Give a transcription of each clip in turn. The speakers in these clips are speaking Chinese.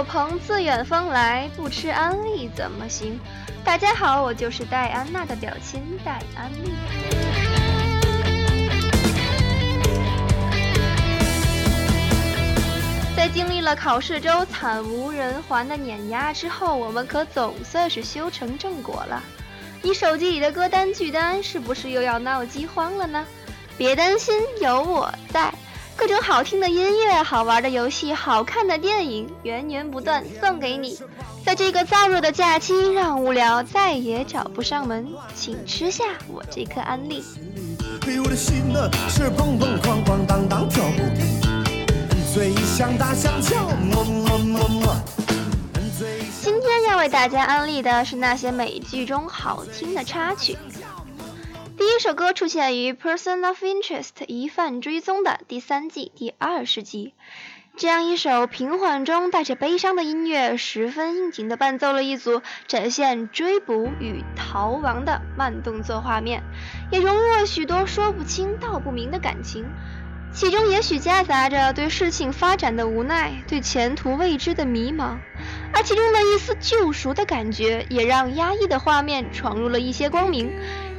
有朋自远方来，不吃安利怎么行？大家好，我就是戴安娜的表亲戴安利。在经历了考试周惨无人寰的碾压之后，我们可总算是修成正果了。你手机里的歌单剧单是不是又要闹饥荒了呢？别担心，有我在。各种好听的音乐、好玩的游戏、好看的电影，源源不断送给你。在这个燥热的假期，让无聊再也找不上门，请吃下我这颗安利。今天要为大家安利的是那些美剧中好听的插曲。第一首歌出现于《Person of Interest》疑犯追踪的第三季第二十集。这样一首平缓中带着悲伤的音乐，十分应景地伴奏了一组展现追捕与逃亡的慢动作画面，也融入了许多说不清道不明的感情。其中也许夹杂着对事情发展的无奈，对前途未知的迷茫，而其中的一丝救赎的感觉，也让压抑的画面闯入了一些光明。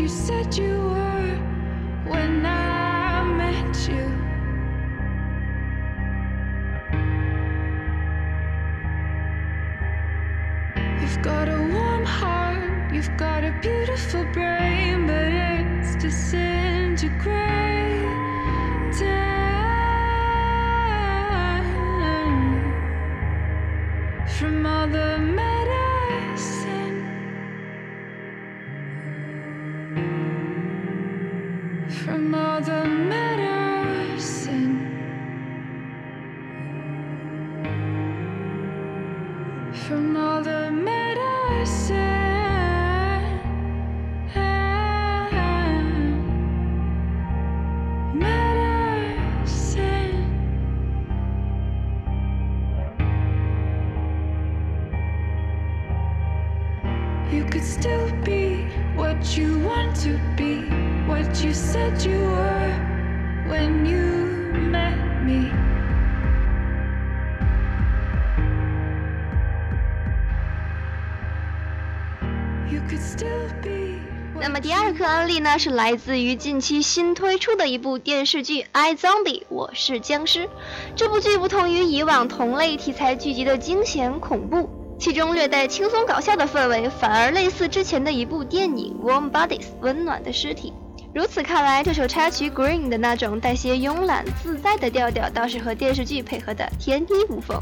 you said you were when I met you. You've got a warm heart, you've got a beautiful brain, but it's disintegrating from all the 第二个案例呢，是来自于近期新推出的一部电视剧《I Zombie》，我是僵尸。这部剧不同于以往同类题材剧集的惊险恐怖，其中略带轻松搞笑的氛围，反而类似之前的一部电影《Warm Bodies》温暖的尸体。如此看来，这首插曲《Green》的那种带些慵懒自在的调调，倒是和电视剧配合的天衣无缝。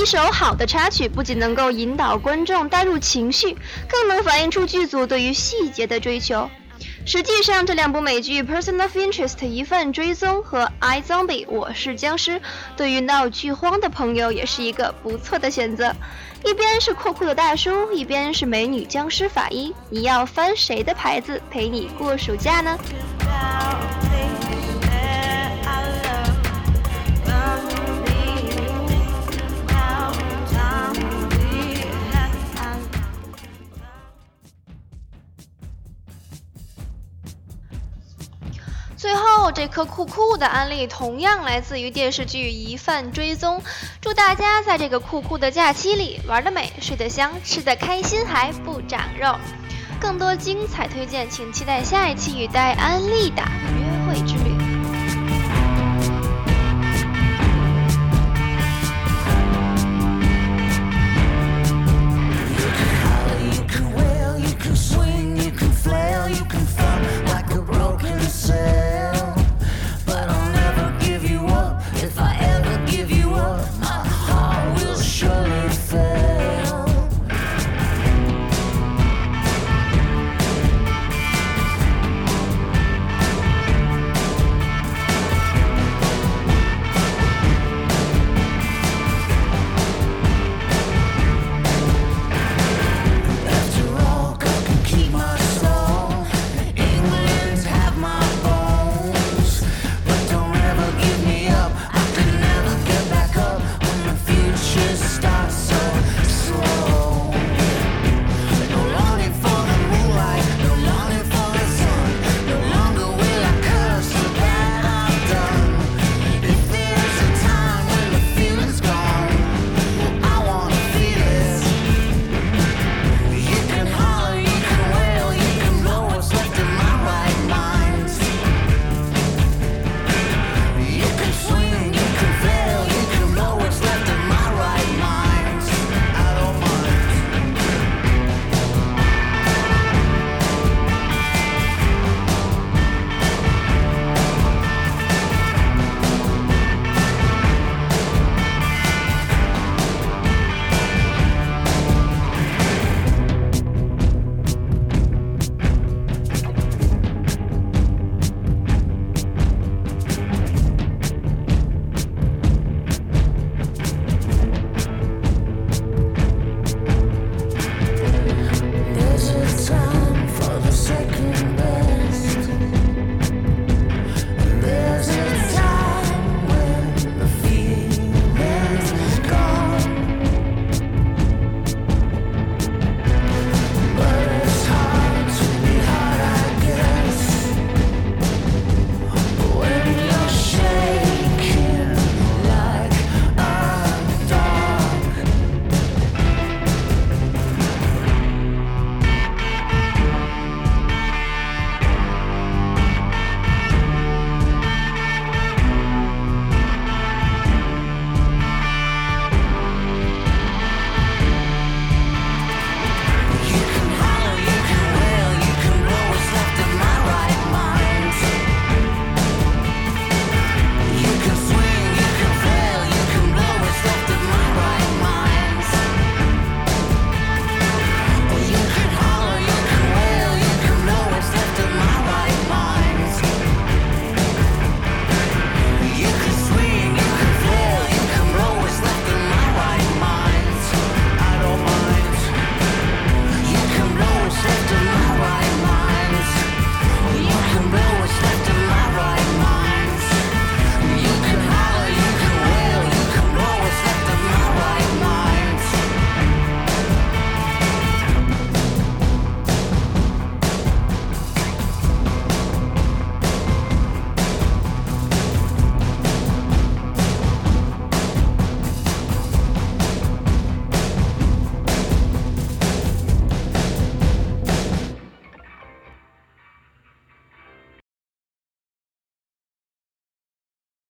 一首好的插曲不仅能够引导观众带入情绪，更能反映出剧组对于细节的追求。实际上，这两部美剧《Person of Interest》疑犯追踪和《I Zombie》我是僵尸，对于闹剧荒的朋友也是一个不错的选择。一边是酷酷的大叔，一边是美女僵尸法医，你要翻谁的牌子陪你过暑假呢？这颗酷酷的安利同样来自于电视剧《疑犯追踪》。祝大家在这个酷酷的假期里玩得美、睡得香、吃得开心，还不长肉。更多精彩推荐，请期待下一期与戴安利的约会之旅。